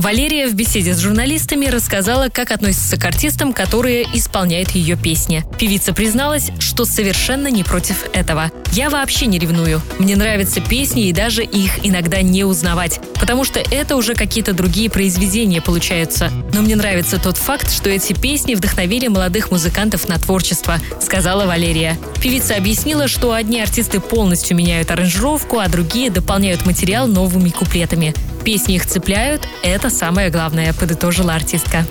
Валерия в беседе с журналистами рассказала, как относится к артистам, которые исполняют ее песни. Певица призналась, что совершенно не против этого. «Я вообще не ревную. Мне нравятся песни и даже их иногда не узнавать, потому что это уже какие-то другие произведения получаются. Но мне нравится тот факт, что эти песни вдохновили молодых музыкантов на творчество», — сказала Валерия. Певица объяснила, что одни артисты полностью меняют аранжировку, а другие дополняют материал новыми куплетами. Песни их цепляют, это самое главное, подытожила артистка.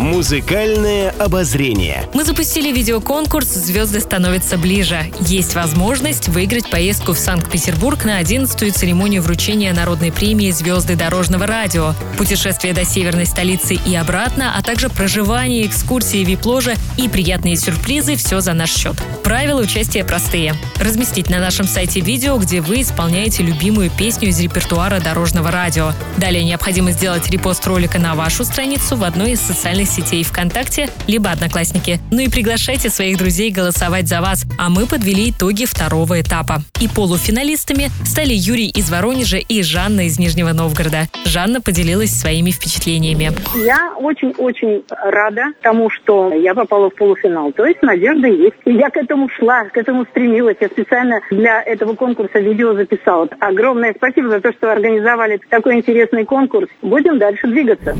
Музыкальное обозрение. Мы запустили видеоконкурс «Звезды становятся ближе». Есть возможность выиграть поездку в Санкт-Петербург на 11-ю церемонию вручения народной премии «Звезды дорожного радио», путешествие до северной столицы и обратно, а также проживание, экскурсии, вип-ложа и приятные сюрпризы – все за наш счет. Правила участия простые. Разместить на нашем сайте видео, где вы исполняете любимую песню из репертуара дорожного радио. Далее необходимо сделать репост ролика на вашу страницу в одной из социальных сетей ВКонтакте, либо Одноклассники. Ну и приглашайте своих друзей голосовать за вас, а мы подвели итоги второго этапа. И полуфиналистами стали Юрий из Воронежа и Жанна из Нижнего Новгорода. Жанна поделилась своими впечатлениями. Я очень-очень рада тому, что я попала в полуфинал. То есть надежда есть. И я к этому шла, к этому стремилась. Я специально для этого конкурса видео записала. Огромное спасибо за то, что организовали такой интересный конкурс. Будем дальше двигаться.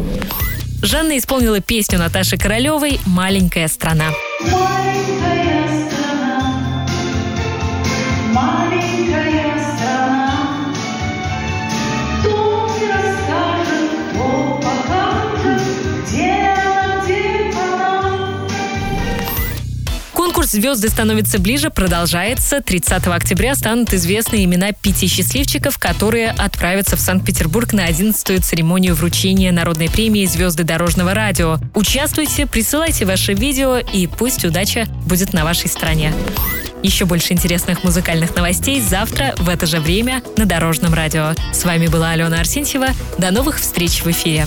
Жанна исполнила песню Наташи Королевой «Маленькая страна». Маленькая Конкурс «Звезды становятся ближе» продолжается. 30 октября станут известны имена пяти счастливчиков, которые отправятся в Санкт-Петербург на 11-ю церемонию вручения народной премии «Звезды дорожного радио». Участвуйте, присылайте ваше видео, и пусть удача будет на вашей стороне. Еще больше интересных музыкальных новостей завтра в это же время на Дорожном радио. С вами была Алена Арсентьева. До новых встреч в эфире.